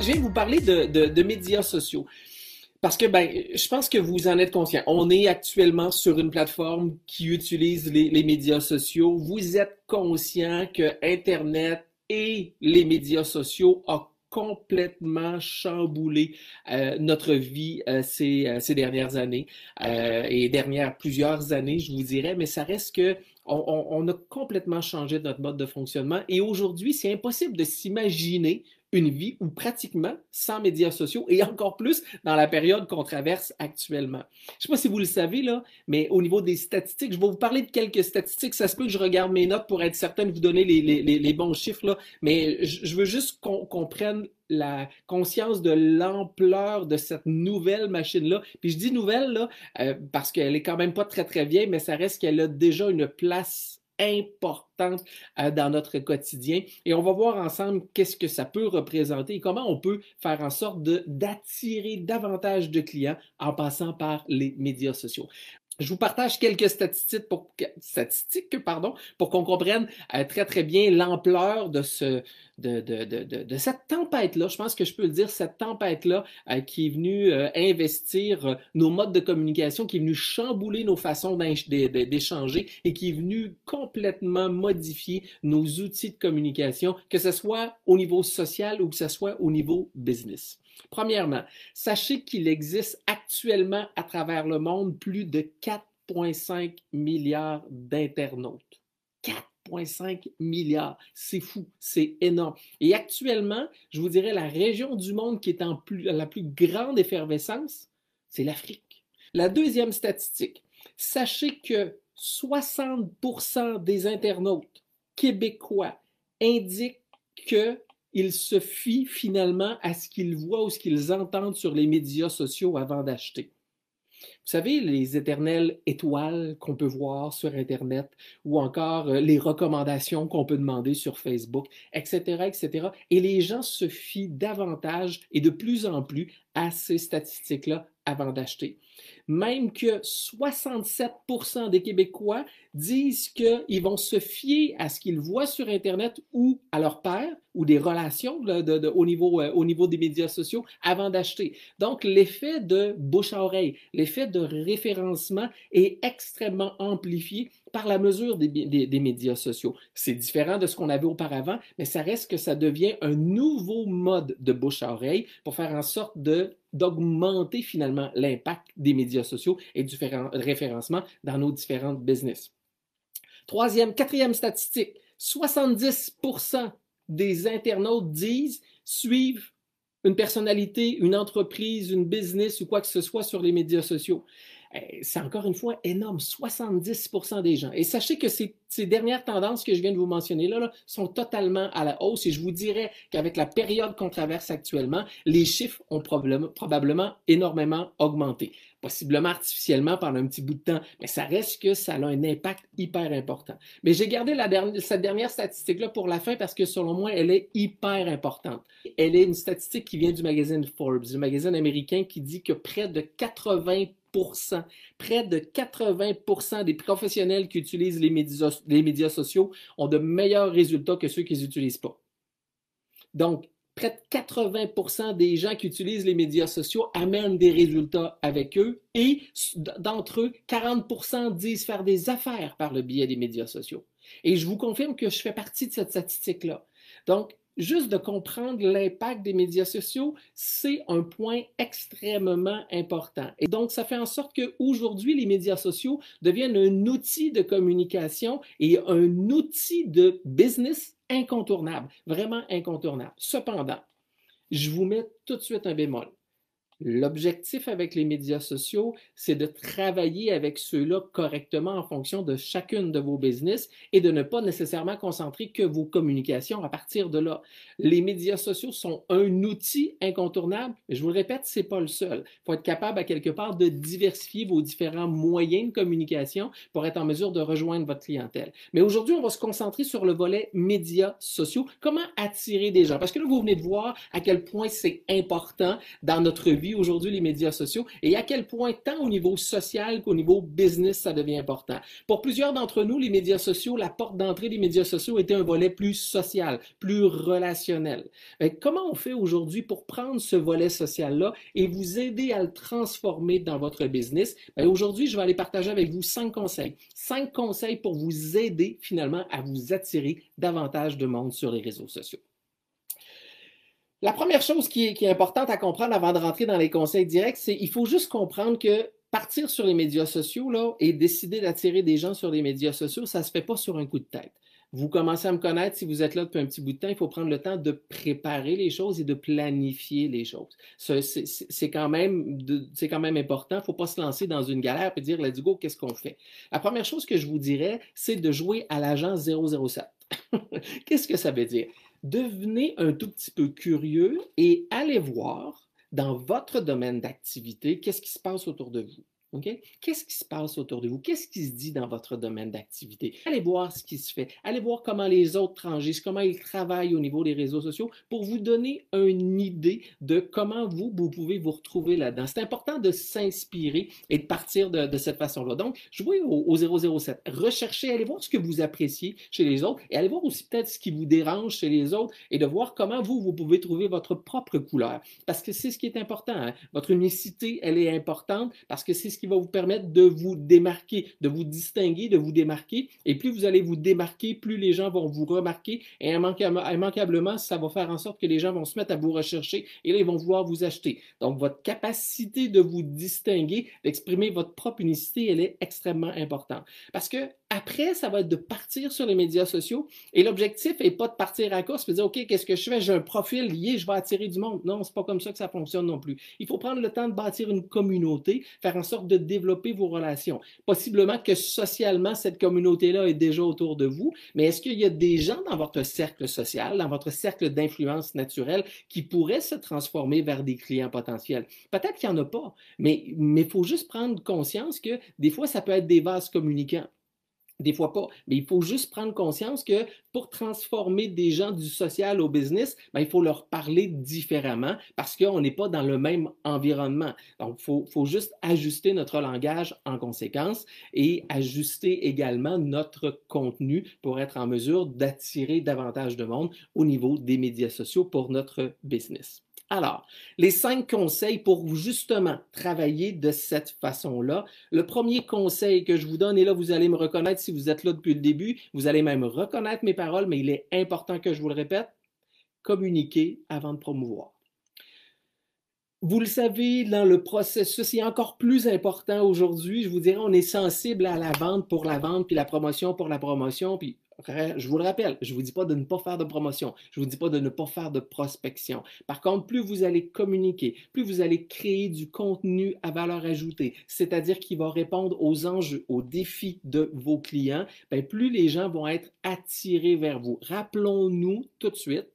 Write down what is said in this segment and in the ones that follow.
Je viens vous parler de, médias sociaux. Parce que ben, je pense que vous en êtes conscient. On est actuellement sur une plateforme qui utilise les, médias sociaux. Vous êtes conscient que Internet et les médias sociaux ont complètement chamboulé euh, notre vie euh, ces, euh, ces, dernières années et dernières plusieurs années, je vous dirais, mais ça reste que on, on a complètement changé notre mode de fonctionnement et aujourd'hui, c'est impossible de s'imaginer une vie ou pratiquement sans médias sociaux et encore plus dans la période qu'on traverse actuellement. Je ne sais pas si vous le savez, là, mais au niveau des statistiques, je vais vous parler de quelques statistiques. Ça se peut que je regarde mes notes pour être certain de vous donner les, les, les, bons chiffres, là, mais je, veux juste qu'on prenne la conscience de l'ampleur de cette nouvelle machine-là. Puis je dis nouvelle là, euh, parce qu'elle est quand même pas très très vieille, mais ça reste qu'elle a déjà une place importante euh, dans notre quotidien. Et on va voir ensemble qu'est-ce que ça peut représenter et comment on peut faire en sorte d'attirer davantage de clients en passant par les médias sociaux. Je vous partage quelques statistiques pour, qu'on comprenne euh, très, très bien l'ampleur de cette tempête-là. Je pense que je peux le dire, cette tempête-là euh, qui est venue euh, investir nos modes de communication, qui est venue chambouler nos façons d'échanger et qui est venue complètement modifier nos outils de communication, que ce soit au niveau social ou que ce soit au niveau business. Premièrement, sachez qu'il existe actuellement à travers le monde plus de 4,5 milliards d'internautes. 4,5 milliards. C'est fou, c'est énorme. Et actuellement, je vous dirais, la région du monde qui est en plus, la plus grande effervescence, c'est l'Afrique. La deuxième statistique, sachez que 60% des internautes québécois indiquent que ils se fient finalement à ce qu'ils voient ou ce qu'ils entendent sur les médias sociaux avant d'acheter. Vous savez, les éternelles étoiles qu'on peut voir sur Internet ou encore euh, les recommandations qu'on peut demander sur Facebook, etc., etc. Et les gens se fient davantage et de plus en plus à ces statistiques-là avant d'acheter. Même que 67% des Québécois disent qu'ils vont se fier à ce qu'ils voient sur Internet ou à leur père ou des relations au, niveau, euh, au niveau des médias sociaux avant d'acheter. Donc, l'effet de bouche à oreille, l'effet de référencement est extrêmement amplifié par la mesure des, médias sociaux. C'est différent de ce qu'on avait auparavant, mais ça reste que ça devient un nouveau mode de bouche à oreille pour faire en sorte de d'augmenter finalement l'impact des médias sociaux et du référencement dans nos différentes business. Troisième, quatrième statistique, 70% des internautes disent suivre une personnalité, une entreprise, une business ou quoi que ce soit sur les médias sociaux. Eh, c'est encore une fois énorme, 70% des gens. Et sachez que ces, dernières tendances que je viens de vous mentionner là, sont totalement à la hausse et je vous dirais qu'avec la période qu'on traverse actuellement, les chiffres ont probablement énormément augmenté. Possiblement artificiellement pendant un petit bout de temps, mais ça reste que ça a un impact hyper important. Mais j'ai gardé cette dernière statistique-là pour la fin parce que selon moi, elle est hyper importante. Elle est une statistique qui vient du magazine Forbes, du magazine américain qui dit que près de 80 Près de 80% des professionnels qui utilisent les médias, sociaux ont de meilleurs résultats que ceux qui les utilisent pas. Donc, près de 80% des gens qui utilisent les médias sociaux amènent des résultats avec eux et d'entre eux, 40% disent faire des affaires par le biais des médias sociaux. Et je vous confirme que je fais partie de cette statistique-là. Donc, juste de comprendre l'impact des médias sociaux, c'est un point extrêmement important. Et donc, ça fait en sorte qu'aujourd'hui, les médias sociaux deviennent un outil de communication et un outil de business incontournable, vraiment incontournable. Cependant, je vous mets tout de suite un bémol. L'objectif avec les médias sociaux, c'est de travailler avec ceux-là correctement en fonction de chacune de vos business et de ne pas nécessairement concentrer que vos communications à partir de là. Les médias sociaux sont un outil incontournable, mais je vous le répète, c'est pas le seul. Il faut être capable à quelque part de diversifier vos différents moyens de communication pour être en mesure de rejoindre votre clientèle. Mais aujourd'hui, on va se concentrer sur le volet médias sociaux. Comment attirer des gens? Parce que là, vous venez de voir à quel point c'est important dans notre vie aujourd'hui les médias sociaux et à quel point, tant au niveau social qu'au niveau business, ça devient important. Pour plusieurs d'entre nous, les médias sociaux, la porte d'entrée des médias sociaux était un volet plus social, plus relationnel. comment on fait aujourd'hui pour prendre ce volet social-là et vous aider à le transformer dans votre business? aujourd'hui, je vais aller partager avec vous cinq conseils. Cinq conseils pour vous aider finalement à vous attirer davantage de monde sur les réseaux sociaux. La première chose qui est, importante à comprendre avant de rentrer dans les conseils directs, c'est qu'il faut juste comprendre que partir sur les médias sociaux là, et décider d'attirer des gens sur les médias sociaux, ça ne se fait pas sur un coup de tête. Vous commencez à me connaître, si vous êtes là depuis un petit bout de temps, il faut prendre le temps de préparer les choses et de planifier les choses. C'est quand, même quand même important. Il ne faut pas se lancer dans une galère et dire, let's go, qu'est-ce qu'on fait? La première chose que je vous dirais, c'est de jouer à l'agence 007. qu'est-ce que ça veut dire? Devenez un tout petit peu curieux et allez voir dans votre domaine d'activité qu'est-ce qui se passe autour de vous. Qu'est-ce qui se passe autour de vous? Qu'est-ce qui se dit dans votre domaine d'activité? Allez voir ce qui se fait. Allez voir comment les autres transgissent, comment ils travaillent au niveau des réseaux sociaux pour vous donner une idée de comment vous, vous pouvez vous retrouver là-dedans. C'est important de s'inspirer et de partir de, cette façon-là. Donc, jouez au, au 007. Recherchez, allez voir ce que vous appréciez chez les autres et allez voir aussi peut-être ce qui vous dérange chez les autres et de voir comment vous, vous pouvez trouver votre propre couleur. Parce que c'est ce qui est important. Hein. Votre unicité, elle est importante parce que c'est ce qui va vous permettre de vous démarquer, de vous distinguer, de vous démarquer. Et plus vous allez vous démarquer, plus les gens vont vous remarquer. Et immanquablement, ça va faire en sorte que les gens vont se mettre à vous rechercher et là, ils vont vouloir vous acheter. Donc, votre capacité de vous distinguer, d'exprimer votre propre unicité, elle est extrêmement importante. Parce que après, ça va être de partir sur les médias sociaux et l'objectif n'est pas de partir à course de dire, OK, qu'est-ce que je fais? J'ai un profil lié, je vais attirer du monde. Non, c'est pas comme ça que ça fonctionne non plus. Il faut prendre le temps de bâtir une communauté, faire en sorte de développer vos relations. Possiblement que socialement, cette communauté-là est déjà autour de vous, mais est-ce qu'il y a des gens dans votre cercle social, dans votre cercle d'influence naturelle qui pourraient se transformer vers des clients potentiels? Peut-être qu'il n'y en a pas, mais il faut juste prendre conscience que des fois, ça peut être des vases communicants. Des fois pas. Mais il faut juste prendre conscience que pour transformer des gens du social au business, ben, il faut leur parler différemment parce qu'on n'est pas dans le même environnement. Donc, il faut, faut, juste ajuster notre langage en conséquence et ajuster également notre contenu pour être en mesure d'attirer davantage de monde au niveau des médias sociaux pour notre business. Alors, les cinq conseils pour justement travailler de cette façon-là. Le premier conseil que je vous donne, et là, vous allez me reconnaître si vous êtes là depuis le début, vous allez même reconnaître mes paroles, mais il est important que je vous le répète, communiquer avant de promouvoir. Vous le savez, dans le processus, c'est encore plus important aujourd'hui. Je vous dirais, on est sensible à la vente pour la vente, puis la promotion pour la promotion, puis je vous le rappelle, je ne vous dis pas de ne pas faire de promotion, je ne vous dis pas de ne pas faire de prospection. Par contre, plus vous allez communiquer, plus vous allez créer du contenu à valeur ajoutée, c'est-à-dire qui va répondre aux enjeux, aux défis de vos clients, ben, plus les gens vont être attirés vers vous. Rappelons-nous tout de suite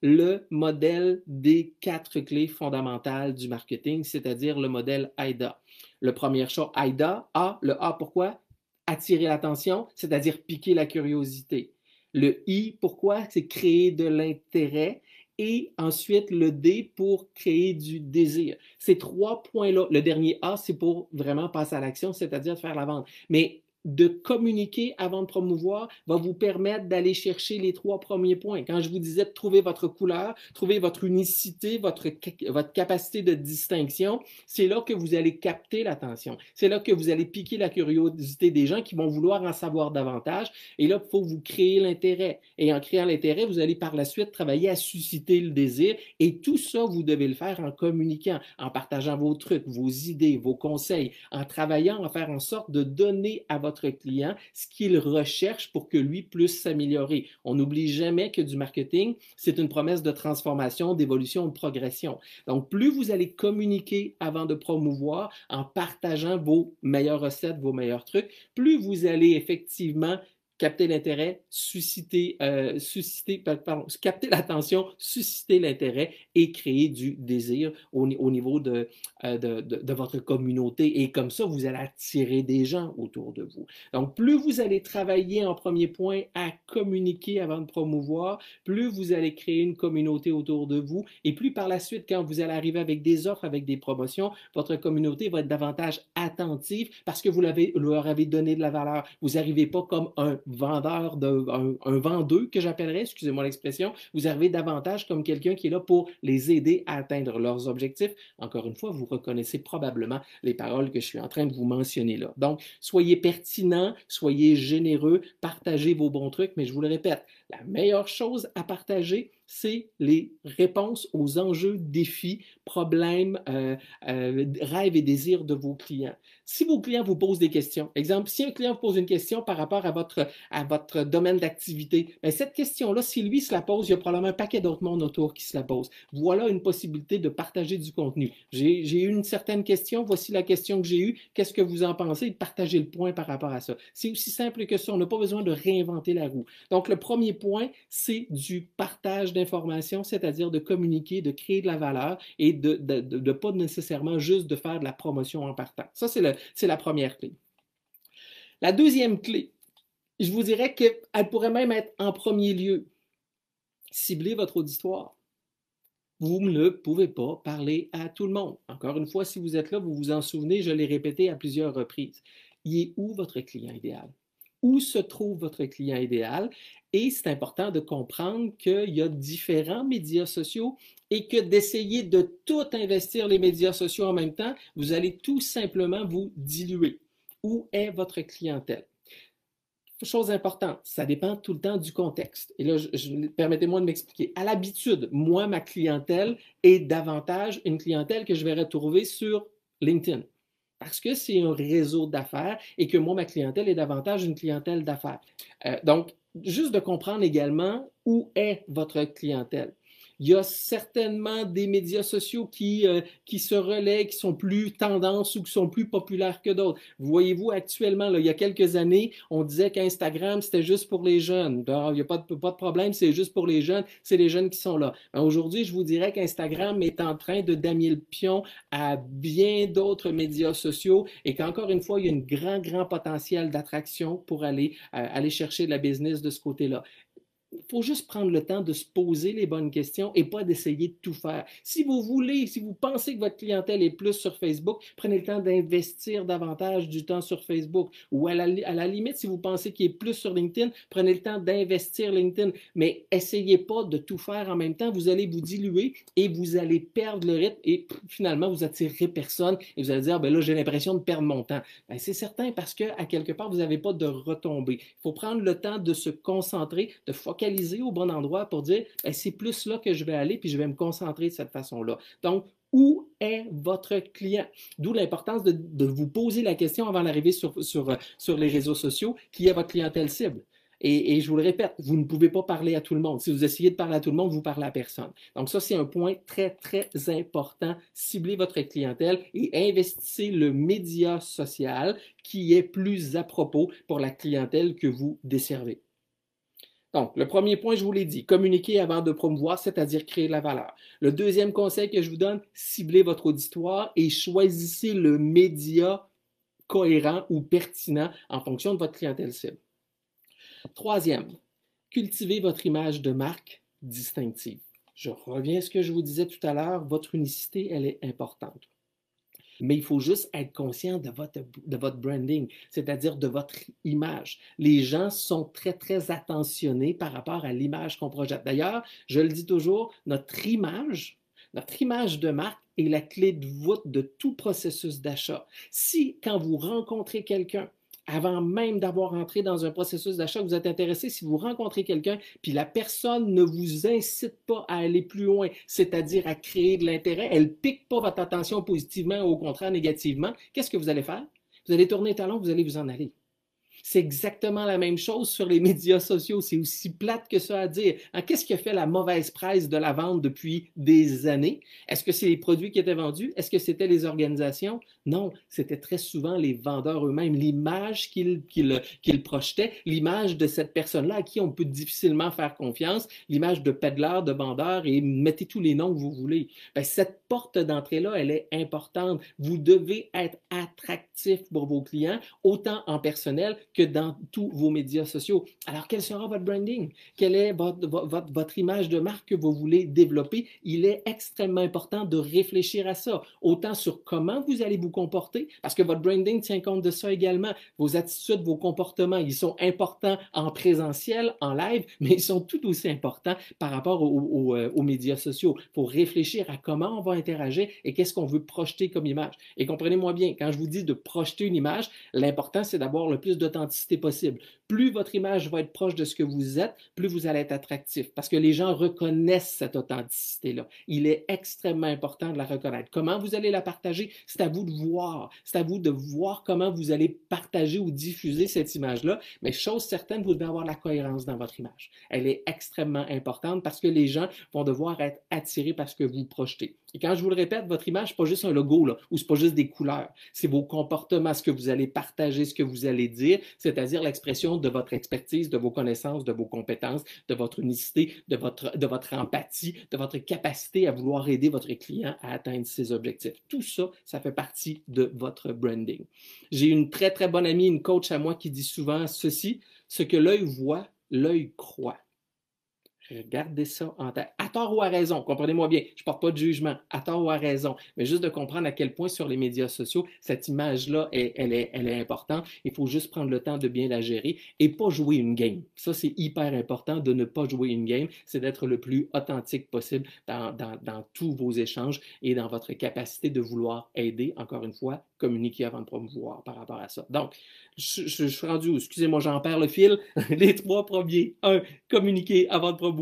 le modèle des quatre clés fondamentales du marketing, c'est-à-dire le modèle AIDA. Le premier choix, AIDA, A, le A pourquoi? Attirer l'attention, c'est-à-dire piquer la curiosité. Le I, pourquoi? C'est créer de l'intérêt. Et ensuite, le D pour créer du désir. Ces trois points-là, le dernier A, c'est pour vraiment passer à l'action, c'est-à-dire faire la vente. Mais de communiquer avant de promouvoir va vous permettre d'aller chercher les trois premiers points. Quand je vous disais de trouver votre couleur, trouver votre unicité, votre, votre capacité de distinction, c'est là que vous allez capter l'attention. C'est là que vous allez piquer la curiosité des gens qui vont vouloir en savoir davantage. Et là, il faut vous créer l'intérêt. Et en créant l'intérêt, vous allez par la suite travailler à susciter le désir. Et tout ça, vous devez le faire en communiquant, en partageant vos trucs, vos idées, vos conseils, en travaillant à faire en sorte de donner à votre client ce qu'il recherche pour que lui puisse s'améliorer. On n'oublie jamais que du marketing, c'est une promesse de transformation, d'évolution, de progression. Donc, plus vous allez communiquer avant de promouvoir en partageant vos meilleures recettes, vos meilleurs trucs, plus vous allez effectivement capter l'intérêt, susciter, euh, susciter, pardon, capter l'attention, susciter l'intérêt et créer du désir au, au niveau de, euh, de, votre communauté. Et comme ça, vous allez attirer des gens autour de vous. Donc, plus vous allez travailler en premier point à communiquer avant de promouvoir, plus vous allez créer une communauté autour de vous. Et plus par la suite, quand vous allez arriver avec des offres, avec des promotions, votre communauté va être davantage attentive parce que vous leur avez donné de la valeur. Vous n'arrivez pas comme un vendeur, de, un, vendeur que j'appellerais, excusez-moi l'expression, vous arrivez davantage comme quelqu'un qui est là pour les aider à atteindre leurs objectifs. Encore une fois, vous reconnaissez probablement les paroles que je suis en train de vous mentionner là. Donc, soyez pertinent, soyez généreux, partagez vos bons trucs, mais je vous le répète, la meilleure chose à partager, c'est les réponses aux enjeux, défis, problèmes, euh, euh, rêves et désirs de vos clients. Si vos clients vous posent des questions, exemple, si un client vous pose une question par rapport à votre, domaine d'activité, ben, cette question-là, si lui se la pose, il y a probablement un paquet d'autres mondes autour qui se la posent. Voilà une possibilité de partager du contenu. J'ai eu une certaine question, voici la question que j'ai eue, qu'est-ce que vous en pensez? Partagez le point par rapport à ça. C'est aussi simple que ça, on n'a pas besoin de réinventer la roue. Donc, le premier point, c'est du partage d'informations, c'est-à-dire de communiquer, de créer de la valeur et de ne pas nécessairement juste de faire de la promotion en partant. Ça, c'est la première clé. La deuxième clé, je vous dirais qu'elle pourrait même être en premier lieu. Cibler votre auditoire. Vous ne pouvez pas parler à tout le monde. Encore une fois, si vous êtes là, vous vous en souvenez, je l'ai répété à plusieurs reprises. Il est où votre client idéal? Où se trouve votre client idéal. Et c'est important de comprendre qu'il y a différents médias sociaux et que d'essayer de tout investir les médias sociaux en même temps, vous allez tout simplement vous diluer. Où est votre clientèle? Chose importante, ça dépend tout le temps du contexte. Et là, permettez-moi de m'expliquer. À l'habitude, moi, ma clientèle est davantage une clientèle que je vais retrouver sur LinkedIn parce que c'est un réseau d'affaires et que moi, ma clientèle est davantage une clientèle d'affaires. Euh, donc, juste de comprendre également où est votre clientèle. Il y a certainement des médias sociaux qui, euh, qui se relaient, qui sont plus tendances ou qui sont plus populaires que d'autres. Voyez-vous, actuellement, là, il y a quelques années, on disait qu'Instagram, c'était juste pour les jeunes. il n'y a pas de, problème, c'est juste pour les jeunes, c'est les jeunes qui sont là. Aujourd'hui, je vous dirais qu'Instagram est en train de damier le pion à bien d'autres médias sociaux et qu'encore une fois, il y a un grand, grand potentiel d'attraction pour aller, euh, aller chercher de la business de ce côté-là il faut juste prendre le temps de se poser les bonnes questions et pas d'essayer de tout faire. Si vous voulez, si vous pensez que votre clientèle est plus sur Facebook, prenez le temps d'investir davantage du temps sur Facebook. Ou à la, limite, si vous pensez qu'il est plus sur LinkedIn, prenez le temps d'investir LinkedIn. Mais essayez pas de tout faire en même temps. Vous allez vous diluer et vous allez perdre le rythme et finalement, vous attirerez personne et vous allez dire, ben là, j'ai l'impression de perdre mon temps. Ben, c'est certain parce que à quelque part, vous n'avez pas de retombée. Il faut prendre le temps de se concentrer, de focaliser focaliser au bon endroit pour dire ben, c'est plus là que je vais aller, puis je vais me concentrer de cette façon-là. Donc, où est votre client? D'où l'importance de, vous poser la question avant d'arriver sur, sur, sur les réseaux sociaux, qui est votre clientèle cible? Et, et, je vous le répète, vous ne pouvez pas parler à tout le monde. Si vous essayez de parler à tout le monde, vous parlez à personne. Donc ça, c'est un point très, très important. Ciblez votre clientèle et investissez le média social qui est plus à propos pour la clientèle que vous desservez. Donc, le premier point, je vous l'ai dit, communiquer avant de promouvoir, c'est-à-dire créer de la valeur. Le deuxième conseil que je vous donne, ciblez votre auditoire et choisissez le média cohérent ou pertinent en fonction de votre clientèle cible. Troisième, cultivez votre image de marque distinctive. Je reviens à ce que je vous disais tout à l'heure, votre unicité, elle est importante. Mais il faut juste être conscient de votre, branding, c'est-à-dire de votre image. Les gens sont très, très attentionnés par rapport à l'image qu'on projette. D'ailleurs, je le dis toujours, notre image, notre image de marque est la clé de voûte de tout processus d'achat. Si, quand vous rencontrez quelqu'un, avant même d'avoir entré dans un processus d'achat, vous êtes intéressé, si vous rencontrez quelqu'un, puis la personne ne vous incite pas à aller plus loin, c'est-à-dire à créer de l'intérêt, elle pique pas votre attention positivement ou au contraire négativement, qu'est-ce que vous allez faire? Vous allez tourner talon, vous allez vous en aller. C'est exactement la même chose sur les médias sociaux. C'est aussi plate que ça à dire. Hein, qu'est-ce qui a fait la mauvaise presse de la vente depuis des années? Est-ce que c'est les produits qui étaient vendus? Est-ce que c'était les organisations? Non, c'était très souvent les vendeurs eux-mêmes, l'image qu'ils projetaient, l'image de cette personne-là à qui on peut difficilement faire confiance, l'image de peddler, de vendeur, et mettez tous les noms que vous voulez. Ben, cette porte d'entrée-là, elle est importante. Vous devez être attractif pour vos clients, autant en personnel que dans tous vos médias sociaux. Alors, quel sera votre branding? Quelle est votre, votre, image de marque que vous voulez développer? Il est extrêmement important de réfléchir à ça, autant sur comment vous allez vous comporter, parce que votre branding tient compte de ça également. Vos attitudes, vos comportements, ils sont importants en présentiel, en live, mais ils sont tout aussi importants par rapport aux, euh, aux médias sociaux. Il faut réfléchir à comment on va interagir et qu'est-ce qu'on veut projeter comme image. Et comprenez-moi bien, quand je vous dis de projeter une image, l'important, c'est d'avoir le plus de temps possible. Plus votre image va être proche de ce que vous êtes, plus vous allez être attractif parce que les gens reconnaissent cette authenticité-là. Il est extrêmement important de la reconnaître. Comment vous allez la partager, c'est à vous de voir. C'est à vous de voir comment vous allez partager ou diffuser cette image-là. Mais chose certaine, vous devez avoir la cohérence dans votre image. Elle est extrêmement importante parce que les gens vont devoir être attirés par ce que vous projetez. Et quand je vous le répète, votre image, n'est pas juste un logo là, ou c'est pas juste des couleurs. C'est vos comportements, ce que vous allez partager, ce que vous allez dire, c'est-à-dire l'expression de votre expertise, de vos connaissances, de vos compétences, de votre unicité, de votre, de votre empathie, de votre capacité à vouloir aider votre client à atteindre ses objectifs. Tout ça, ça fait partie de votre branding. J'ai une très, très bonne amie, une coach à moi qui dit souvent ceci, ce que l'œil voit, l'œil croit. Gardez ça en tête. À tort ou à raison, comprenez-moi bien, je ne porte pas de jugement, à tort ou à raison, mais juste de comprendre à quel point sur les médias sociaux, cette image-là, elle, est, elle est importante. Il faut juste prendre le temps de bien la gérer et pas jouer une game. Ça, c'est hyper important de ne pas jouer une game, c'est d'être le plus authentique possible dans, dans tous vos échanges et dans votre capacité de vouloir aider, encore une fois, communiquer avant de promouvoir par rapport à ça. Donc, je, suis rendu? Excusez-moi, j'en perds le fil. Les trois premiers. Un, communiquer avant de promouvoir.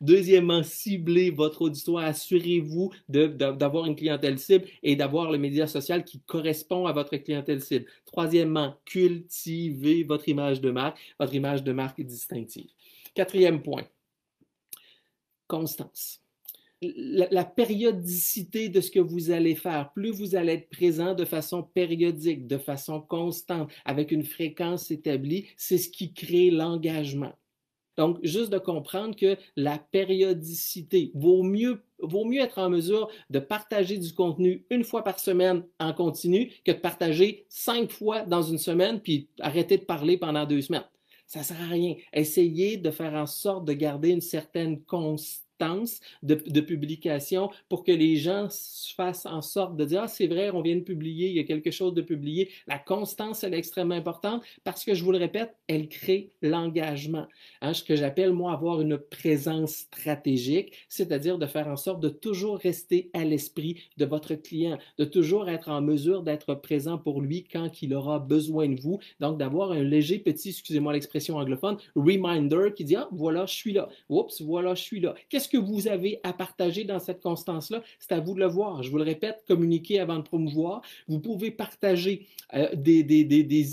Deuxièmement, cibler votre auditoire. Assurez-vous d'avoir une clientèle cible et d'avoir le média social qui correspond à votre clientèle cible. Troisièmement, cultiver votre image de marque, votre image de marque distinctive. Quatrième point, constance la, périodicité de ce que vous allez faire, plus vous allez être présent de façon périodique, de façon constante, avec une fréquence établie, c'est ce qui crée l'engagement. Donc, juste de comprendre que la périodicité vaut mieux, vaut mieux être en mesure de partager du contenu une fois par semaine en continu que de partager cinq fois dans une semaine puis arrêter de parler pendant deux semaines. Ça ne sert à rien. Essayez de faire en sorte de garder une certaine constance de, publication pour que les gens fassent en sorte de dire Ah, c'est vrai, on vient de publier, il y a quelque chose de publié. La constance, elle est extrêmement importante parce que, je vous le répète, elle crée l'engagement. Hein, ce que j'appelle, moi, avoir une présence stratégique, c'est-à-dire de faire en sorte de toujours rester à l'esprit de votre client, de toujours être en mesure d'être présent pour lui quand il aura besoin de vous. Donc, d'avoir un léger petit, excusez-moi l'expression anglophone, reminder qui dit Ah, voilà, je suis là. Oups, voilà, je suis là. Qu'est-ce que vous avez à partager dans cette constance-là? C'est à vous de le voir. Je vous le répète, communiquer avant de promouvoir. Vous pouvez partager euh, des,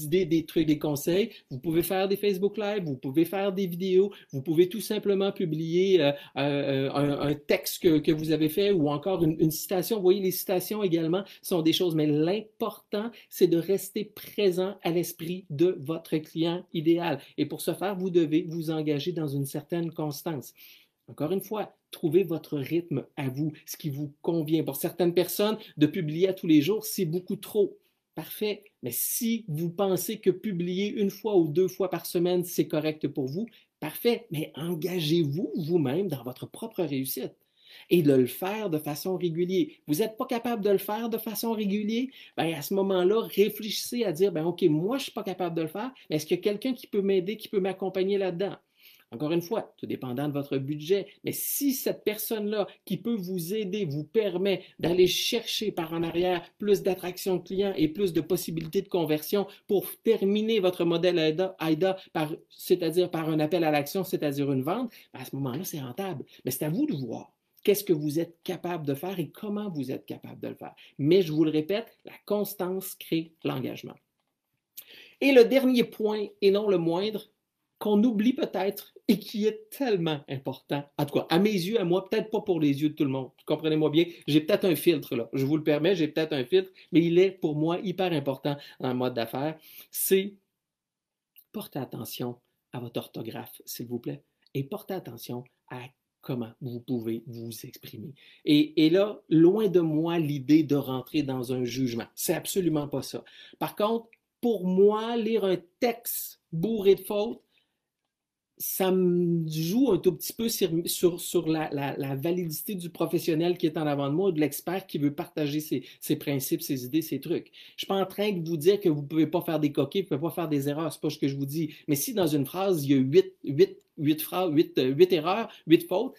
idées, des trucs, des conseils. Vous pouvez faire des Facebook Live, vous pouvez faire des vidéos, vous pouvez tout simplement publier euh, euh, un, texte que, que, vous avez fait ou encore une, une citation. Vous voyez, les citations également sont des choses, mais l'important, c'est de rester présent à l'esprit de votre client idéal. Et pour ce faire, vous devez vous engager dans une certaine constance. Encore une fois, trouvez votre rythme à vous, ce qui vous convient. Pour certaines personnes, de publier à tous les jours, c'est beaucoup trop. Parfait. Mais si vous pensez que publier une fois ou deux fois par semaine, c'est correct pour vous, parfait. Mais engagez-vous vous-même dans votre propre réussite. et de le faire de façon régulière. Vous n'êtes pas capable de le faire de façon régulière? Bien, à ce moment-là, réfléchissez à dire, ben, OK, moi, je ne suis pas capable de le faire, mais est-ce qu'il y a quelqu'un qui peut m'aider, qui peut m'accompagner là-dedans? Encore une fois, tout dépendant de votre budget, mais si cette personne-là qui peut vous aider vous permet d'aller chercher par en arrière plus d'attraction de clients et plus de possibilités de conversion pour terminer votre modèle AIDA, c'est-à-dire par un appel à l'action, c'est-à-dire une vente, ben, à ce moment-là, c'est rentable. Mais c'est à vous de voir qu'est-ce que vous êtes capable de faire et comment vous êtes capable de le faire. Mais je vous le répète, la constance crée l'engagement. Et le dernier point, et non le moindre, qu'on oublie peut-être et qui est tellement important. En tout cas, à mes yeux, à moi, peut-être pas pour les yeux de tout le monde. Comprenez-moi bien, j'ai peut-être un filtre là. Je vous le permets, j'ai peut-être un filtre, mais il est pour moi hyper important le mode d'affaires. C'est porter attention à votre orthographe, s'il vous plaît, et portez attention à comment vous pouvez vous exprimer. Et, et là, loin de moi l'idée de rentrer dans un jugement. C'est absolument pas ça. Par contre, pour moi, lire un texte bourré de fautes, ça joue un tout petit peu sur, la, validité du professionnel qui est en avant de moi ou de l'expert qui veut partager ses, principes, ses idées, ses trucs. Je ne suis pas en train de vous dire que vous ne pouvez pas faire des coquilles, vous ne pouvez pas faire des erreurs, ce n'est pas ce que je vous dis. Mais si dans une phrase, il y a huit, huit, huit, phrases, huit, huit erreurs, huit fautes,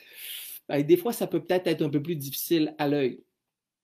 ben, des fois, ça peut peut-être être un peu plus difficile à l'œil.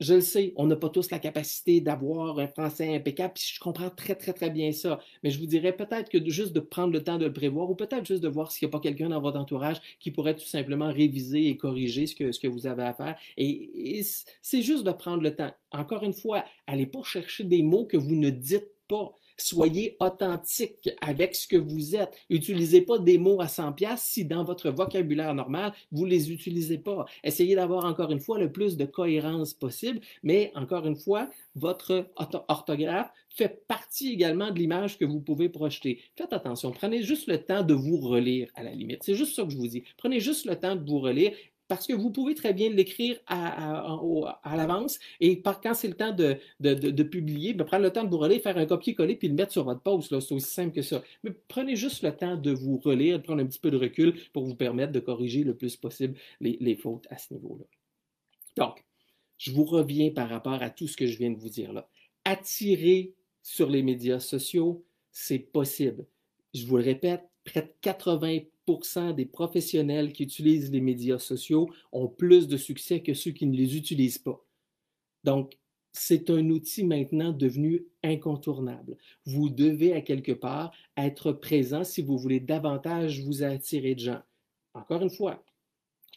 Je le sais, on n'a pas tous la capacité d'avoir un français impeccable, puis je comprends très, très, très bien ça. Mais je vous dirais peut-être que juste de prendre le temps de le prévoir, ou peut-être juste de voir s'il n'y a pas quelqu'un dans votre entourage qui pourrait tout simplement réviser et corriger ce que, vous avez à faire. Et, et c'est juste de prendre le temps. Encore une fois, allez pas chercher des mots que vous ne dites pas. Soyez authentique avec ce que vous êtes. Utilisez pas des mots à 100 pièces si dans votre vocabulaire normal, vous les utilisez pas. Essayez d'avoir encore une fois le plus de cohérence possible, mais encore une fois, votre orthographe fait partie également de l'image que vous pouvez projeter. Faites attention, prenez juste le temps de vous relire à la limite. C'est juste ça que je vous dis. Prenez juste le temps de vous relire parce que vous pouvez très bien l'écrire à, l'avance et quand c'est le temps de, publier, ben, prendre le temps de vous relire, faire un copier-coller puis le mettre sur votre post. C'est aussi simple que ça. Mais prenez juste le temps de vous relire, de prendre un petit peu de recul pour vous permettre de corriger le plus possible les, les fautes à ce niveau-là. Donc, je vous reviens par rapport à tout ce que je viens de vous dire là. Attirer sur les médias sociaux, c'est possible. Je vous le répète, près de 80 des professionnels qui utilisent les médias sociaux ont plus de succès que ceux qui ne les utilisent pas. Donc, c'est un outil maintenant devenu incontournable. Vous devez à quelque part être présent si vous voulez davantage vous attirer de gens. Encore une fois,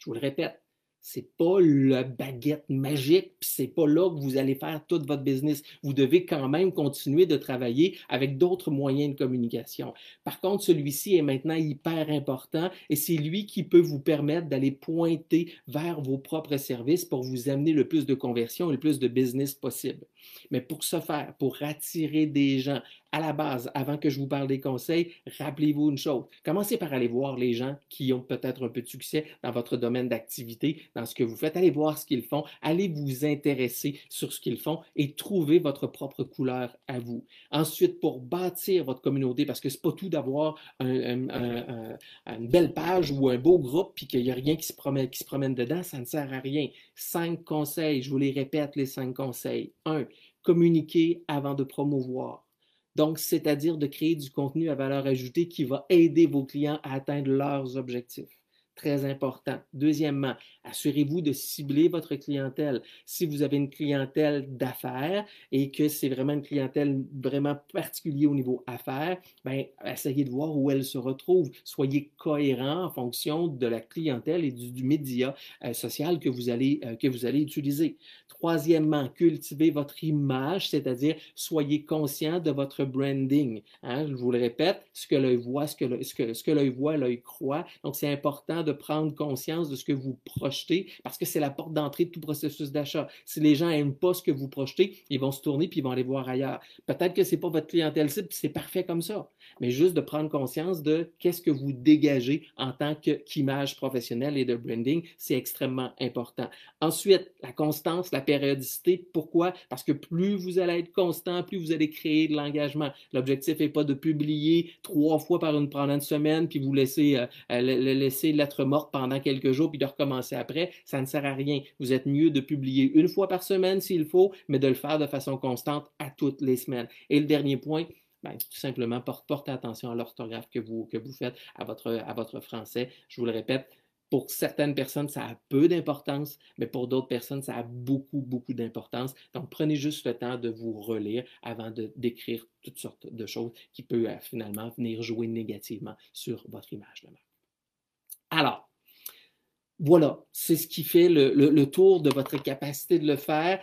je vous le répète, c'est pas la baguette magique, puis c'est pas là que vous allez faire tout votre business. Vous devez quand même continuer de travailler avec d'autres moyens de communication. Par contre, celui-ci est maintenant hyper important et c'est lui qui peut vous permettre d'aller pointer vers vos propres services pour vous amener le plus de conversion et le plus de business possible. Mais pour ce faire, pour attirer des gens, à la base, avant que je vous parle des conseils, rappelez-vous une chose. Commencez par aller voir les gens qui ont peut-être un peu de succès dans votre domaine d'activité, dans ce que vous faites. Allez voir ce qu'ils font. Allez vous intéresser sur ce qu'ils font et trouver votre propre couleur à vous. Ensuite, pour bâtir votre communauté, parce que c'est pas tout d'avoir une belle page ou un beau groupe puis qu'il n'y a rien qui se, promène, qui se promène dedans, ça ne sert à rien. Cinq conseils, je vous les répète, les cinq conseils. Un, communiquer avant de promouvoir. Donc, c'est-à-dire de créer du contenu à valeur ajoutée qui va aider vos clients à atteindre leurs objectifs. Très important. Deuxièmement, assurez-vous de cibler votre clientèle. Si vous avez une clientèle d'affaires et que c'est vraiment une clientèle vraiment particulière au niveau affaires, ben, essayez de voir où elle se retrouve. Soyez cohérent en fonction de la clientèle et du, média euh, social que vous, allez, euh, que vous allez utiliser. Troisièmement, cultivez votre image, c'est-à-dire soyez conscient de votre branding. Hein. Je vous le répète, ce que l'œil voit, ce que l'œil voit, l'œil croit. Donc, c'est important de prendre conscience de ce que vous projetez parce que c'est la porte d'entrée de tout processus d'achat. Si les gens n'aiment pas ce que vous projetez, ils vont se tourner puis ils vont aller voir ailleurs. Peut-être que ce n'est pas votre clientèle cible, c'est parfait comme ça. Mais juste de prendre conscience de qu'est-ce que vous dégagez en tant qu'image professionnelle et de branding, c'est extrêmement important. Ensuite, la constance, la périodicité. Pourquoi? Parce que plus vous allez être constant, plus vous allez créer de l'engagement. L'objectif n'est pas de publier trois fois par une, pendant une semaine puis vous laisser, euh, laisser morte pendant quelques jours puis de recommencer après. ça ne sert à rien. Vous êtes mieux de publier une fois par semaine s'il faut, mais de le faire de façon constante à toutes les semaines. Et le dernier point, ben, tout simplement, porte, portez attention à l'orthographe que vous, que vous faites à votre, à votre français. Je vous le répète, pour certaines personnes, ça a peu d'importance, mais pour d'autres personnes, ça a beaucoup, beaucoup d'importance. Donc, prenez juste le temps de vous relire avant de d'écrire toutes sortes de choses qui peuvent euh, finalement venir jouer négativement sur votre image de marque. Alors, voilà, c'est ce qui fait le, tour de votre capacité de le faire.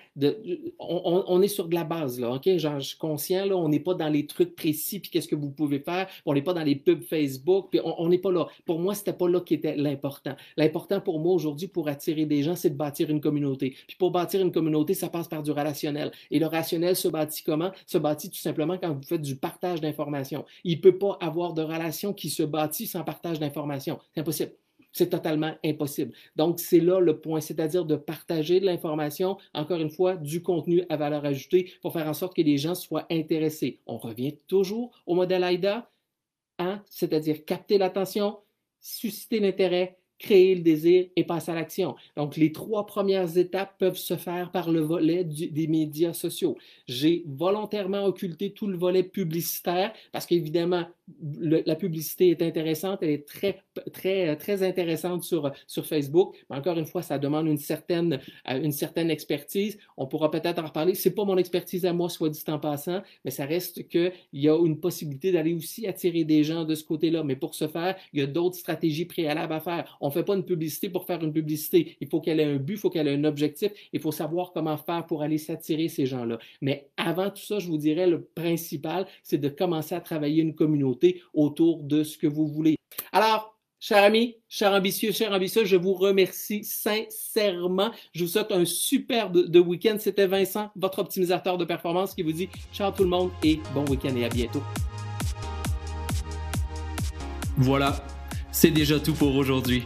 on, est sur de la base, là, OK? Genre, je suis conscient, là, on n'est pas dans les trucs précis, puis qu'est-ce que vous pouvez faire, on n'est pas dans les pubs Facebook, puis on n'est pas là. Pour moi, c'était pas là qui était l'important. L'important pour moi aujourd'hui, pour attirer des gens, c'est de bâtir une communauté. Puis pour bâtir une communauté, ça passe par du relationnel. Et le rationnel se bâtit comment? Se bâtit tout simplement quand vous faites du partage d'informations. Il ne peut pas avoir de relation qui se bâtit sans partage d'informations. C'est impossible. C'est totalement impossible. Donc, c'est là le point, c'est-à-dire de partager de l'information, encore une fois, du contenu à valeur ajoutée pour faire en sorte que les gens soient intéressés. On revient toujours au modèle AIDA, hein? c'est-à-dire capter l'attention, susciter l'intérêt, créer le désir et passer à l'action. Donc, les trois premières étapes peuvent se faire par le volet des médias sociaux. J'ai volontairement occulté tout le volet publicitaire parce qu'évidemment, la publicité est intéressante, elle est très, très, très intéressante sur, sur Facebook. Mais encore une fois, ça demande une certaine, euh, une certaine expertise. On pourra peut-être en reparler. C'est pas mon expertise à moi, soit dit en passant, mais ça reste qu'il y a une possibilité d'aller aussi attirer des gens de ce côté-là. Mais pour ce faire, il y a d'autres stratégies préalables à faire. Ne fait pas une publicité pour faire une publicité. Il faut qu'elle ait un but, il faut qu'elle ait un objectif. Il faut savoir comment faire pour aller s'attirer ces gens-là. Mais avant tout ça, je vous dirais, le principal, c'est de commencer à travailler une communauté autour de ce que vous voulez. Alors, Chers amis, chers ambitieux, chers ambitieux, je vous remercie sincèrement. Je vous souhaite un super de, week-end. C'était Vincent, votre optimisateur de performance, qui vous dit ciao tout le monde et bon week-end et à bientôt. Voilà, c'est déjà tout pour aujourd'hui.